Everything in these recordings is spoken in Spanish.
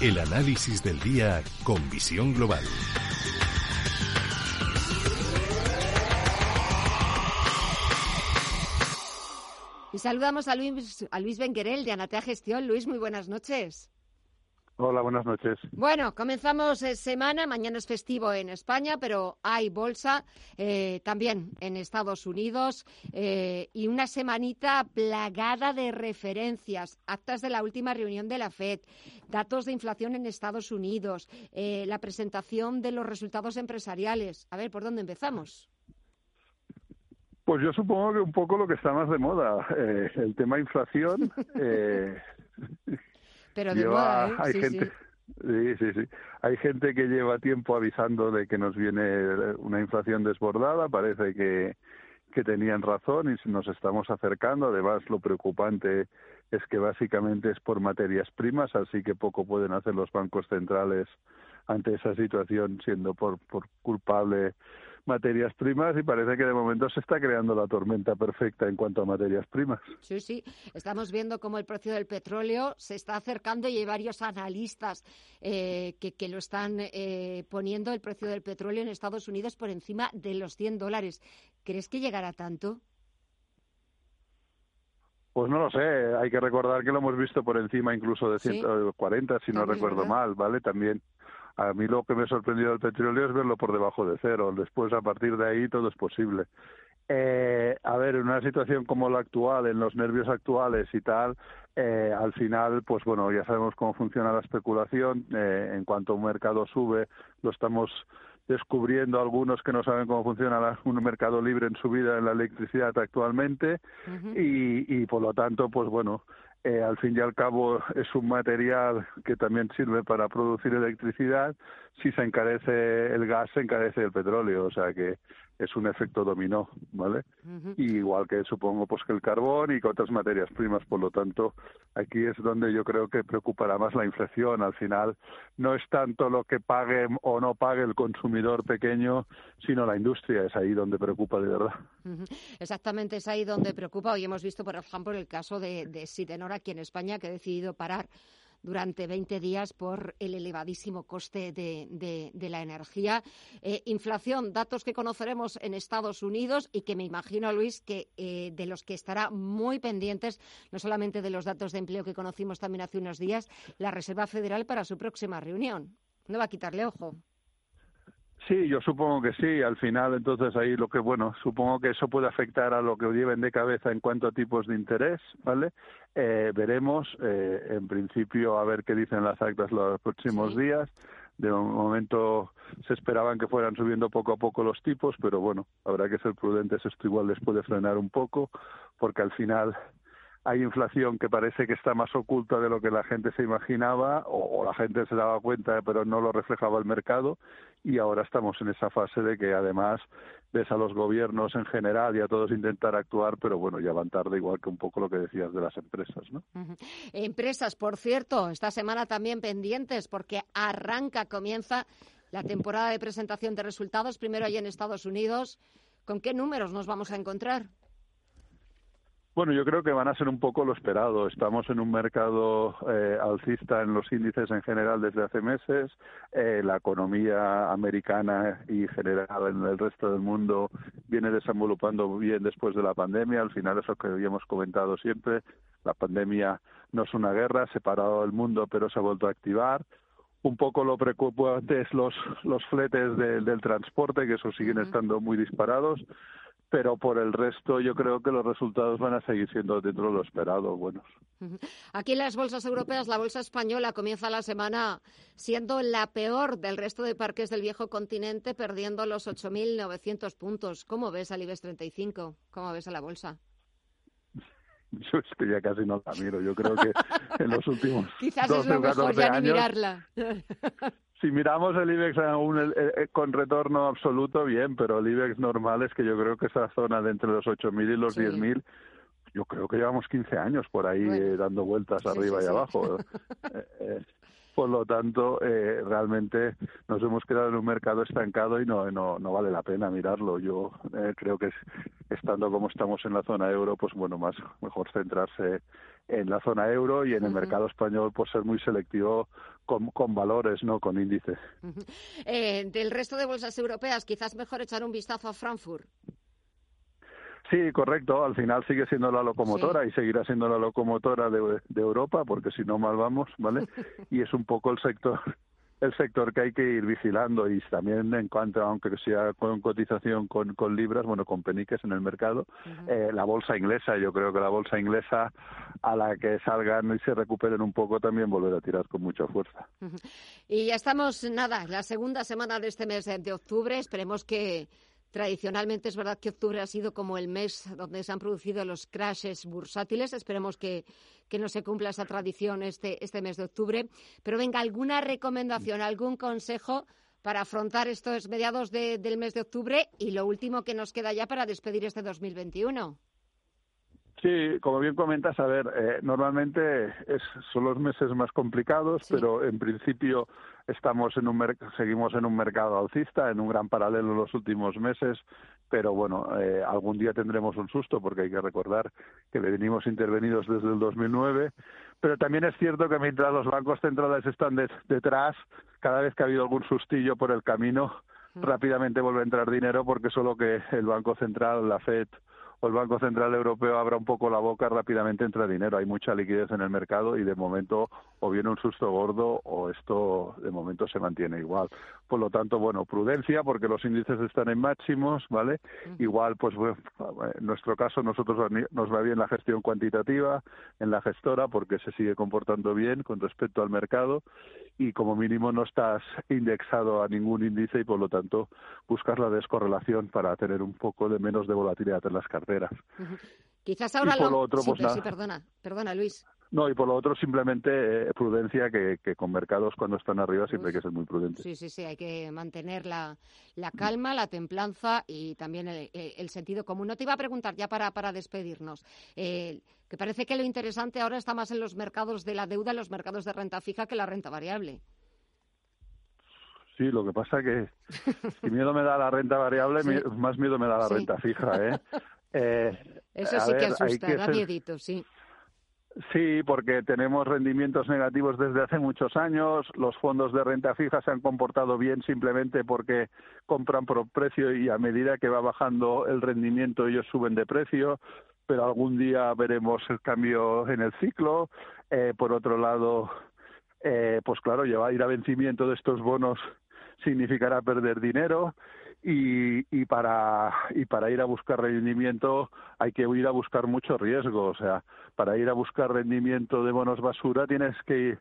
El análisis del día con visión global. Y saludamos a Luis, a Luis Benguerel de Anatea Gestión. Luis, muy buenas noches. Hola, buenas noches. Bueno, comenzamos eh, semana, mañana es festivo en España, pero hay bolsa eh, también en Estados Unidos eh, y una semanita plagada de referencias, actas de la última reunión de la FED, datos de inflación en Estados Unidos, la presentación de los resultados empresariales. A ver, ¿por dónde empezamos? Pues yo supongo que un poco lo que está más de moda, el tema inflación. Pero de moda, ¿eh? hay gente, sí. sí, sí, Hay gente que lleva tiempo avisando de que nos viene una inflación desbordada. Parece que, que tenían razón y nos estamos acercando. Además, lo preocupante es que básicamente es por materias primas, así que poco pueden hacer los bancos centrales ante esa situación, siendo por, por culpable materias primas y parece que de momento se está creando la tormenta perfecta en cuanto a materias primas. Sí, sí, estamos viendo cómo el precio del petróleo se está acercando y hay varios analistas eh, que, que, lo están eh, poniendo el precio del petróleo en Estados Unidos por encima de los 100 dólares. ¿Crees que llegará tanto? Pues no lo sé, hay que recordar que lo hemos visto por encima incluso de 140, si no recuerdo mal, ¿vale? También a mí lo que me ha sorprendido del petróleo es verlo por debajo de cero. Después, a partir de ahí, todo es posible. Eh, a ver, en una situación como la actual, en los nervios actuales y tal, eh, al final, pues bueno, ya sabemos cómo funciona la especulación. Eh, en cuanto un mercado sube, lo estamos descubriendo algunos que no saben cómo funciona un mercado libre en su vida en la electricidad actualmente y, y por lo tanto, pues bueno, eh, al fin y al cabo es un material que también sirve para producir electricidad. Si se encarece el gas, se encarece el petróleo, o sea que es un efecto dominó, ¿vale? igual que supongo pues que el carbón y que otras materias primas, por lo tanto, aquí es donde yo creo que preocupará más la inflación. Al final no es tanto lo que pague o no pague el consumidor pequeño, sino la industria, es ahí donde preocupa de verdad. Exactamente, es ahí donde preocupa. Hoy hemos visto, por ejemplo, el caso de, de Sidenor aquí en España, que ha decidido parar durante 20 días por el elevadísimo coste de, la energía. Eh, inflación, datos que conoceremos en Estados Unidos y que me imagino, Luis, que eh, de los que estará muy pendientes, no solamente de los datos de empleo que conocimos también hace unos días, la Reserva Federal para su próxima reunión. No va a quitarle ojo. Sí, yo supongo que sí. Al final, entonces ahí lo que, bueno, supongo que eso puede afectar a lo que lleven de cabeza en cuanto a tipos de interés, ¿vale? Eh, veremos, eh, en principio, a ver qué dicen las actas los próximos días. De momento se esperaban que fueran subiendo poco a poco los tipos, pero bueno, habrá que ser prudentes. Esto igual les puede frenar un poco, porque al final hay inflación que parece que está más oculta de lo que la gente se imaginaba o, la gente se daba cuenta pero no lo reflejaba el mercado y ahora estamos en esa fase de que además ves a los gobiernos en general y a todos intentar actuar, pero bueno, ya van tarde igual que un poco lo que decías de las empresas, ¿no? Empresas, por cierto, esta semana también pendientes porque arranca, comienza la temporada de presentación de resultados, primero ahí en Estados Unidos. ¿Con qué números nos vamos a encontrar? Bueno, yo creo que van a ser un poco lo esperado. Estamos en un mercado eh, alcista en los índices en general desde hace meses. Eh, la economía americana y general en el resto del mundo viene desenvolupando bien después de la pandemia. Al final, eso que habíamos comentado siempre, la pandemia no es una guerra, ha separado el mundo, pero se ha vuelto a activar un poco lo preocupante es los, los fletes del transporte, que eso siguen estando muy disparados pero por el resto yo creo que los resultados van a seguir siendo dentro de lo esperado buenos. Aquí en las bolsas europeas, la bolsa española comienza la semana siendo la peor del resto de parques del viejo continente, perdiendo los 8.900 puntos. ¿Cómo ves al IBEX 35? ¿Cómo ves a la bolsa? yo es que ya casi no la miro. Yo creo que en los últimos Quizás 12 es lo mejor 14 ya ni años, mirarla. si miramos el IBEX aún el- eh, con retorno absoluto, bien, pero el IBEX normal es que yo creo que esa zona de entre los 8.000 y los Sí. 10.000, yo creo que llevamos 15 años por ahí Bueno. eh, dando vueltas Sí, arriba sí, y abajo. Eh, eh, por lo tanto, eh, realmente nos hemos quedado en un mercado estancado y no, no, no vale la pena mirarlo. Yo eh, creo que es- estando como estamos en la zona euro, pues bueno, más mejor centrarse en la zona euro y en el mercado español, pues ser muy selectivo con, con valores, no con índices. Eh, del resto de bolsas europeas, quizás mejor echar un vistazo a Frankfurt. Sí, correcto. Al final sigue siendo la locomotora y seguirá siendo la locomotora de, de Europa, porque si no mal vamos, ¿vale? Y es un poco el sector el sector que hay que ir vigilando y también en cuanto, aunque sea con cotización con, con libras, bueno, con peniques en el mercado, eh, la bolsa inglesa, yo creo que la bolsa inglesa a la que salgan y se recuperen un poco también volverá a tirar con mucha fuerza. Y ya estamos, nada, la segunda semana de este mes de, de octubre. Esperemos que tradicionalmente es verdad que octubre ha sido como el mes donde se han producido los crashes bursátiles. Esperemos que, que no se cumpla esa tradición este, este mes de octubre. Pero venga, ¿alguna recomendación, algún consejo para afrontar estos mediados de- del mes de octubre y lo último que nos queda ya para despedir este 2021? Sí, como bien comentas, a ver, eh, normalmente es, son los meses más complicados, Sí. pero en principio estamos en un seguimos en un mercado alcista, en un gran paralelo en los últimos meses, pero bueno, eh, algún día tendremos un susto porque hay que recordar que venimos intervenidos desde el 2009, pero también es cierto que mientras los bancos centrales están de- detrás, cada vez que ha habido algún sustillo por el camino, rápidamente vuelve a entrar dinero porque solo que el Banco Central, la Fed el Banco Central Europeo abra un poco la boca, rápidamente entra dinero. Hay mucha liquidez en el mercado y de momento o viene un susto gordo o esto de momento se mantiene igual. Por lo tanto, bueno, prudencia porque los índices están en máximos, ¿vale? Igual, pues bueno, en nuestro caso nosotros nos va bien la gestión cuantitativa en la gestora porque se sigue comportando bien con respecto al mercado y como mínimo no estás indexado a ningún índice y por lo tanto buscas la descorrelación para tener un poco de menos de volatilidad en las carteras. Quizás ahora por lo... lo otro, sí, pues sí, perdona, perdona, Luis. No, y por lo otro simplemente eh, prudencia que, que con mercados cuando están arriba siempre hay que ser muy prudentes. Sí, sí, sí, hay que mantener la, la calma, la templanza y también el, sentido común. No te iba a preguntar ya para, para despedirnos, eh, que parece que lo interesante ahora está más en los mercados de la deuda, en los mercados de renta fija que la renta variable. Sí, lo que pasa que si miedo me da la renta variable, Sí. más miedo me da la Sí. renta fija, ¿eh? Eh, Eso sí que ver, asusta, que da ser- miedito, sí. Sí, porque tenemos rendimientos negativos desde hace muchos años. Los fondos de renta fija se han comportado bien simplemente porque compran por precio y a medida que va bajando el rendimiento ellos suben de precio. Pero algún día veremos el cambio en el ciclo. Eh, por otro lado, eh, pues claro, llevar ir a vencimiento de estos bonos significará perder dinero y, y para y para ir a buscar rendimiento hay que ir a buscar mucho riesgo o sea para ir a buscar rendimiento de bonos basura tienes que ir,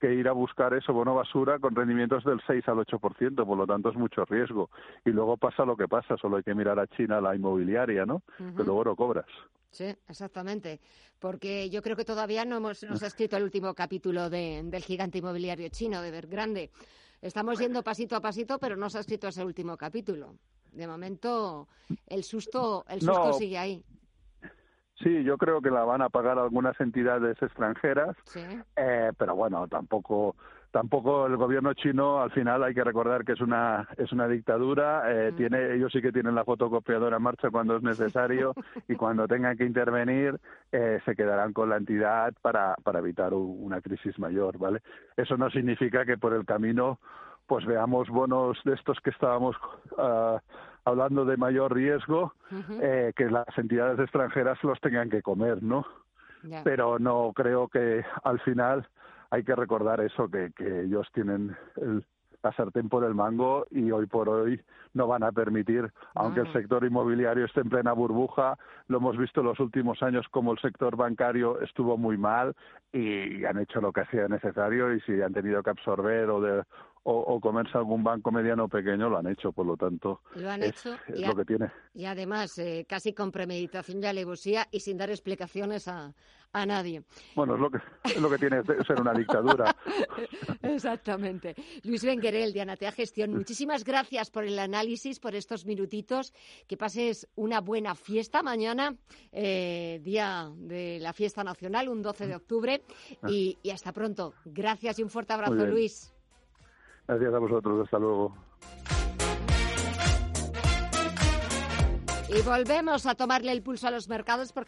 que ir a buscar eso bono basura con rendimientos del 6 al 8%, por lo tanto es mucho riesgo y luego pasa lo que pasa solo hay que mirar a China la inmobiliaria no que luego no cobras Sí, exactamente. Porque yo creo que todavía no hemos nos ha escrito el último capítulo de- del gigante inmobiliario chino, de Evergrande. Estamos yendo pasito a pasito, pero no se ha escrito ese último capítulo. De momento, el susto, el susto No. sigue ahí. Sí yo creo que la van a pagar algunas entidades extranjeras Sí. Eh, pero bueno, tampoco tampoco el gobierno chino al final hay que recordar que es una es una dictadura eh, Mm. tiene ellos sí que tienen la fotocopiadora en marcha cuando es necesario y cuando tengan que intervenir eh, se quedarán con la entidad para para evitar u- una crisis mayor vale eso no significa que por el camino pues veamos bonos de estos que estábamos ah, hablando de mayor riesgo eh, que las entidades extranjeras los tengan que comer no pero no creo que al final hay que recordar eso, que, que ellos tienen el, la sartén por el mango y hoy por hoy no van a permitir, aunque el sector inmobiliario esté en plena burbuja, lo hemos visto en los últimos años como el sector bancario estuvo muy mal y han hecho lo que sea necesario y si han tenido que absorber o, de, o, comerse algún banco mediano o pequeño, lo han hecho, por lo tanto. Lo han hecho. Es lo que tiene. Y además, eh, casi con premeditación y alevosía y sin dar explicaciones a, a nadie. Bueno, es lo que, es lo que tiene ser una dictadura. Exactamente. Luis Benguerel, de Anatea Gestión, muchísimas gracias por el análisis, por estos minutitos. Que pases una buena fiesta mañana, eh, día de la fiesta nacional, un 12 de octubre. Ah. Y, y hasta pronto. Gracias y un fuerte abrazo, Luis. Gracias a vosotros, hasta luego. Y volvemos a tomarle el pulso a los mercados porque